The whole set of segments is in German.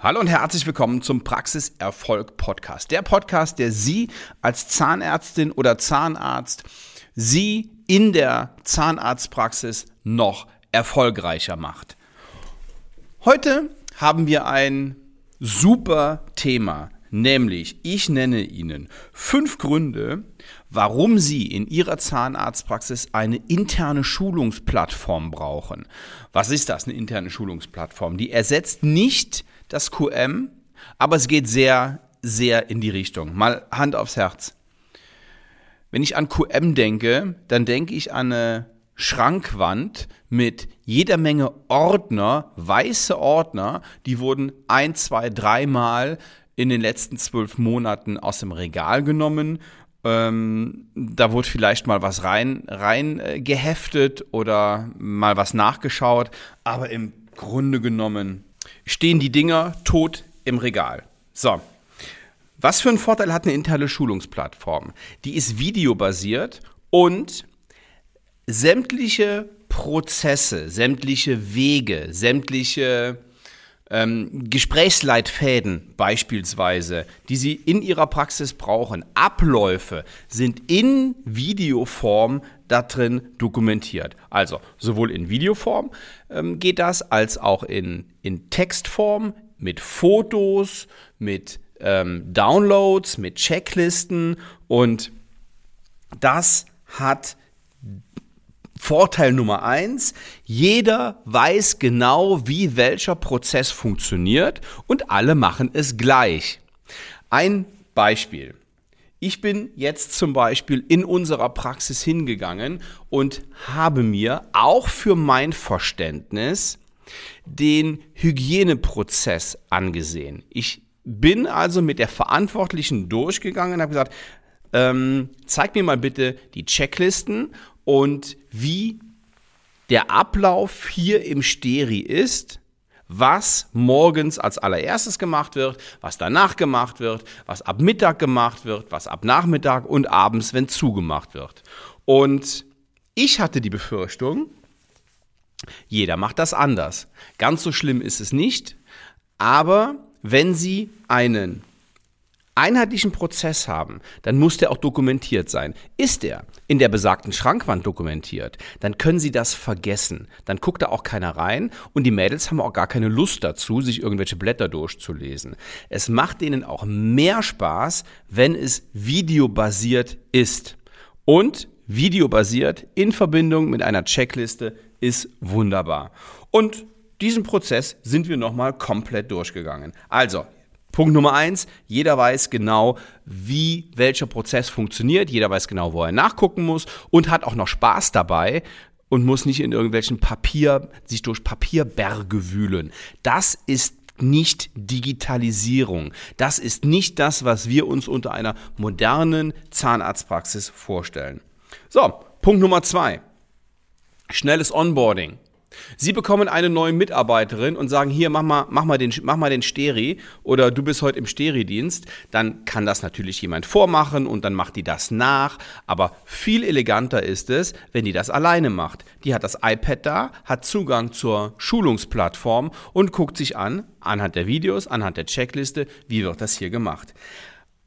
Hallo und herzlich willkommen zum Praxiserfolg Podcast. Der Podcast, der Sie als Zahnärztin oder Zahnarzt, Sie in der Zahnarztpraxis noch erfolgreicher macht. Heute haben wir ein super Thema, nämlich ich nenne Ihnen fünf Gründe, warum Sie in Ihrer Zahnarztpraxis eine interne Schulungsplattform brauchen. Was ist das, eine interne Schulungsplattform? Die ersetzt nicht das QM, aber es geht sehr, sehr in die Richtung. Mal Hand aufs Herz. Wenn ich an QM denke, dann denke ich an eine Schrankwand mit jeder Menge Ordner, weiße Ordner, die wurden ein, zwei, dreimal in den letzten zwölf Monaten aus dem Regal genommen. Ähm, da wurde vielleicht mal was rein, rein äh, geheftet oder mal was nachgeschaut, aber im Grunde genommen stehen die Dinger tot im Regal. So. Was für einen Vorteil hat eine interne Schulungsplattform? Die ist videobasiert und sämtliche Prozesse, sämtliche Wege, sämtliche ähm, Gesprächsleitfäden beispielsweise, die Sie in Ihrer Praxis brauchen, Abläufe sind in Videoform da drin dokumentiert. Also sowohl in Videoform ähm, geht das, als auch in, in Textform mit Fotos, mit ähm, Downloads, mit Checklisten und das hat Vorteil Nummer eins, jeder weiß genau, wie welcher Prozess funktioniert und alle machen es gleich. Ein Beispiel. Ich bin jetzt zum Beispiel in unserer Praxis hingegangen und habe mir auch für mein Verständnis den Hygieneprozess angesehen. Ich bin also mit der Verantwortlichen durchgegangen und habe gesagt, ähm, zeig mir mal bitte die Checklisten und wie der Ablauf hier im Steri ist, was morgens als allererstes gemacht wird, was danach gemacht wird, was ab Mittag gemacht wird, was ab Nachmittag und abends, wenn zugemacht wird. Und ich hatte die Befürchtung, jeder macht das anders. Ganz so schlimm ist es nicht, aber wenn Sie einen einheitlichen Prozess haben, dann muss der auch dokumentiert sein. Ist der in der besagten Schrankwand dokumentiert, dann können Sie das vergessen. Dann guckt da auch keiner rein und die Mädels haben auch gar keine Lust dazu, sich irgendwelche Blätter durchzulesen. Es macht denen auch mehr Spaß, wenn es videobasiert ist. Und videobasiert in Verbindung mit einer Checkliste ist wunderbar. Und diesen Prozess sind wir nochmal komplett durchgegangen. Also, Punkt Nummer eins, jeder weiß genau, wie welcher Prozess funktioniert, jeder weiß genau, wo er nachgucken muss und hat auch noch Spaß dabei und muss nicht in irgendwelchen Papier, sich durch Papierberge wühlen. Das ist nicht Digitalisierung. Das ist nicht das, was wir uns unter einer modernen Zahnarztpraxis vorstellen. So, Punkt Nummer zwei. Schnelles Onboarding. Sie bekommen eine neue Mitarbeiterin und sagen, hier, mach mal, mach mal den, mach mal den Steri oder du bist heute im Steri-Dienst. Dann kann das natürlich jemand vormachen und dann macht die das nach. Aber viel eleganter ist es, wenn die das alleine macht. Die hat das iPad da, hat Zugang zur Schulungsplattform und guckt sich an, anhand der Videos, anhand der Checkliste, wie wird das hier gemacht.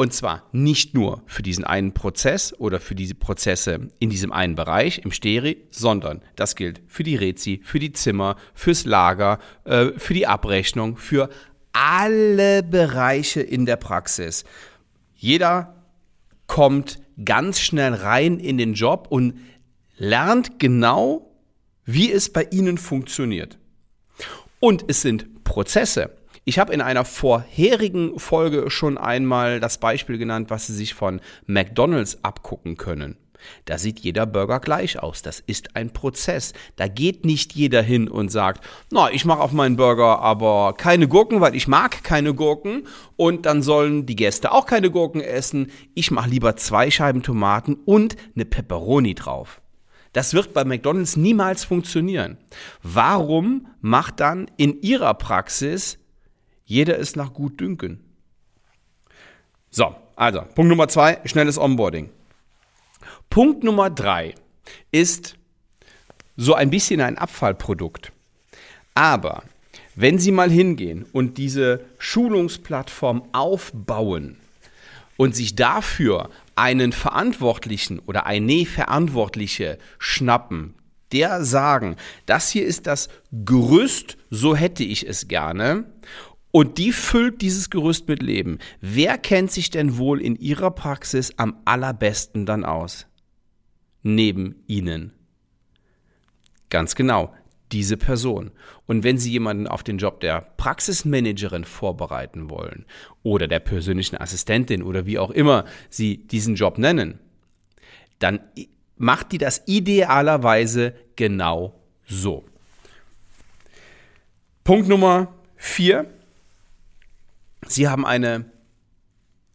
Und zwar nicht nur für diesen einen Prozess oder für diese Prozesse in diesem einen Bereich im Steri, sondern das gilt für die Rezi, für die Zimmer, fürs Lager, äh, für die Abrechnung, für alle Bereiche in der Praxis. Jeder kommt ganz schnell rein in den Job und lernt genau, wie es bei Ihnen funktioniert. Und es sind Prozesse. Ich habe in einer vorherigen Folge schon einmal das Beispiel genannt, was Sie sich von McDonald's abgucken können. Da sieht jeder Burger gleich aus. Das ist ein Prozess. Da geht nicht jeder hin und sagt, na, ich mache auf meinen Burger aber keine Gurken, weil ich mag keine Gurken und dann sollen die Gäste auch keine Gurken essen. Ich mache lieber zwei Scheiben Tomaten und eine Pepperoni drauf. Das wird bei McDonald's niemals funktionieren. Warum macht dann in Ihrer Praxis jeder ist nach Gutdünken. So, also Punkt Nummer zwei, schnelles Onboarding. Punkt Nummer drei ist so ein bisschen ein Abfallprodukt. Aber wenn Sie mal hingehen und diese Schulungsplattform aufbauen und sich dafür einen Verantwortlichen oder eine Verantwortliche schnappen, der sagen, das hier ist das Gerüst, so hätte ich es gerne. Und die füllt dieses Gerüst mit Leben. Wer kennt sich denn wohl in ihrer Praxis am allerbesten dann aus? Neben Ihnen. Ganz genau, diese Person. Und wenn Sie jemanden auf den Job der Praxismanagerin vorbereiten wollen oder der persönlichen Assistentin oder wie auch immer Sie diesen Job nennen, dann macht die das idealerweise genau so. Punkt Nummer vier. Sie haben eine,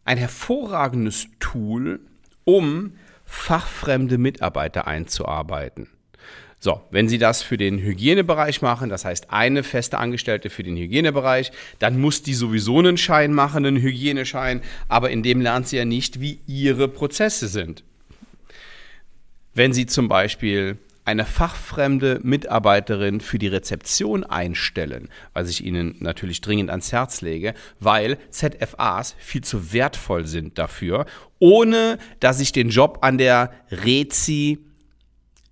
ein hervorragendes Tool, um fachfremde Mitarbeiter einzuarbeiten. So, wenn Sie das für den Hygienebereich machen, das heißt eine feste Angestellte für den Hygienebereich, dann muss die sowieso einen Schein machen, einen Hygieneschein, aber in dem lernt sie ja nicht, wie ihre Prozesse sind. Wenn Sie zum Beispiel eine fachfremde Mitarbeiterin für die Rezeption einstellen, was ich Ihnen natürlich dringend ans Herz lege, weil ZFAs viel zu wertvoll sind dafür, ohne dass ich den Job an der Rezi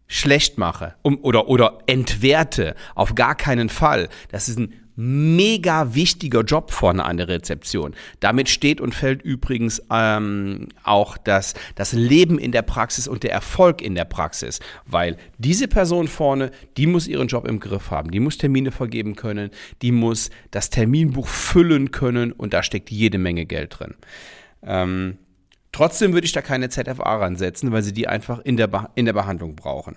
schlecht mache um, oder, oder entwerte. Auf gar keinen Fall. Das ist ein mega wichtiger Job vorne an der Rezeption. Damit steht und fällt übrigens ähm, auch das, das Leben in der Praxis und der Erfolg in der Praxis, weil diese Person vorne, die muss ihren Job im Griff haben, die muss Termine vergeben können, die muss das Terminbuch füllen können und da steckt jede Menge Geld drin. Ähm, trotzdem würde ich da keine ZFA ransetzen, weil sie die einfach in der, in der Behandlung brauchen.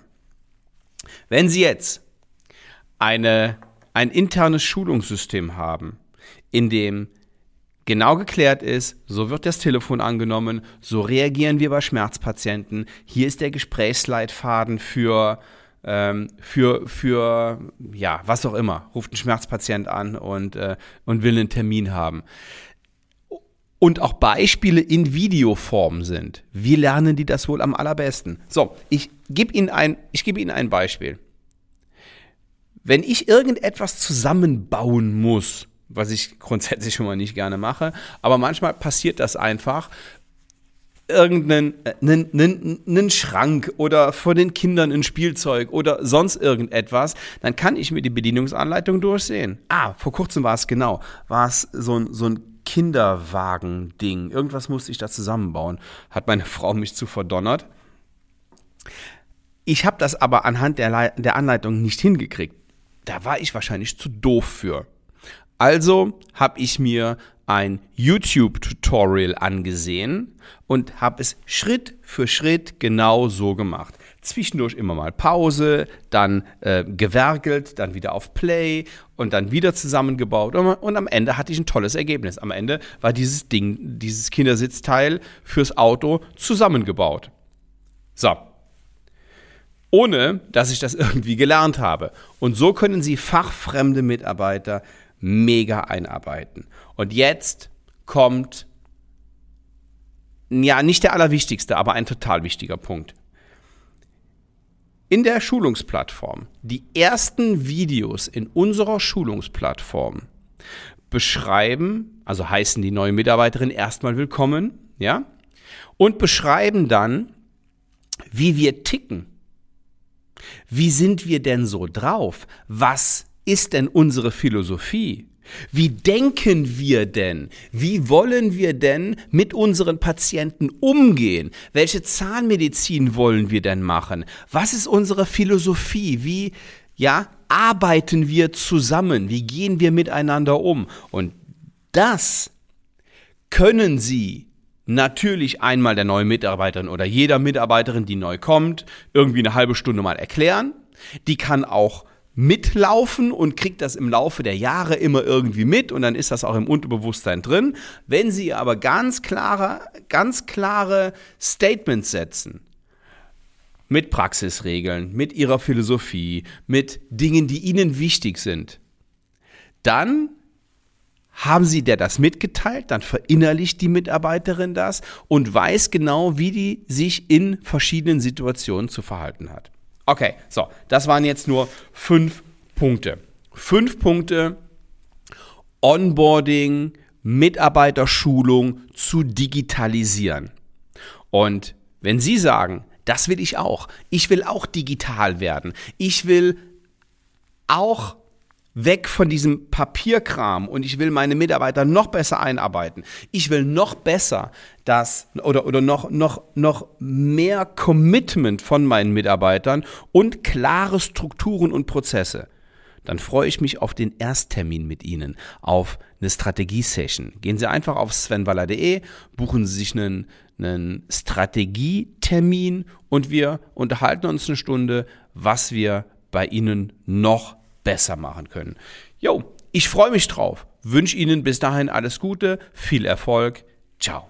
Wenn Sie jetzt eine ein internes Schulungssystem haben, in dem genau geklärt ist, so wird das Telefon angenommen, so reagieren wir bei Schmerzpatienten, hier ist der Gesprächsleitfaden für ähm, für, für, ja, was auch immer, ruft ein Schmerzpatient an und, äh, und will einen Termin haben. Und auch Beispiele in Videoform sind. Wie lernen die das wohl am allerbesten? So, ich gebe Ihnen ein, ich gebe Ihnen ein Beispiel wenn ich irgendetwas zusammenbauen muss, was ich grundsätzlich schon mal nicht gerne mache, aber manchmal passiert das einfach, irgendeinen einen, einen, einen Schrank oder vor den Kindern ein Spielzeug oder sonst irgendetwas, dann kann ich mir die Bedienungsanleitung durchsehen. Ah, vor kurzem war es genau, war es so ein, so ein Kinderwagen-Ding. Irgendwas musste ich da zusammenbauen. Hat meine Frau mich zu verdonnert. Ich habe das aber anhand der, der Anleitung nicht hingekriegt da war ich wahrscheinlich zu doof für. Also habe ich mir ein YouTube-Tutorial angesehen und habe es Schritt für Schritt genau so gemacht. Zwischendurch immer mal Pause, dann äh, gewerkelt, dann wieder auf Play und dann wieder zusammengebaut und, und, am Ende hatte ich ein tolles Ergebnis. Am Ende war dieses Ding, dieses Kindersitzteil fürs Auto zusammengebaut. So, ohne dass ich das irgendwie gelernt habe. Und so können Sie fachfremde Mitarbeiter mega einarbeiten. Und jetzt kommt, ja, nicht der allerwichtigste, aber ein total wichtiger Punkt. In der Schulungsplattform, die ersten Videos in unserer Schulungsplattform beschreiben, also heißen die neue Mitarbeiterin erstmal willkommen, ja, und beschreiben dann, wie wir ticken wie sind wir denn so drauf? Was ist denn unsere Philosophie? Wie denken wir denn? Wie wollen wir denn mit unseren Patienten umgehen? Welche Zahnmedizin wollen wir denn machen? Was ist unsere Philosophie? Wie, ja, arbeiten wir zusammen? Wie gehen wir miteinander um? Und das können Sie natürlich einmal der neuen Mitarbeiterin oder jeder Mitarbeiterin, die neu kommt, irgendwie eine halbe Stunde mal erklären. Die kann auch mitlaufen und kriegt das im Laufe der Jahre immer irgendwie mit und dann ist das auch im Unterbewusstsein drin. Wenn Sie aber ganz klare, ganz klare Statements setzen, mit Praxisregeln, mit Ihrer Philosophie, mit Dingen, die Ihnen wichtig sind, dann haben Sie der das mitgeteilt, dann verinnerlicht die Mitarbeiterin das und weiß genau, wie die sich in verschiedenen Situationen zu verhalten hat. Okay, so, das waren jetzt nur fünf Punkte. Fünf Punkte, Onboarding, Mitarbeiterschulung zu digitalisieren. Und wenn Sie sagen, das will ich auch, ich will auch digital werden, ich will auch weg von diesem Papierkram und ich will meine Mitarbeiter noch besser einarbeiten. Ich will noch besser das oder, oder noch, noch, noch mehr Commitment von meinen Mitarbeitern und klare Strukturen und Prozesse. Dann freue ich mich auf den Ersttermin mit Ihnen, auf eine Strategie-Session. Gehen Sie einfach auf svenwaller.de, buchen Sie sich einen, einen Strategietermin und wir unterhalten uns eine Stunde, was wir bei Ihnen noch besser machen können. Jo, ich freue mich drauf. Wünsche Ihnen bis dahin alles Gute, viel Erfolg. Ciao.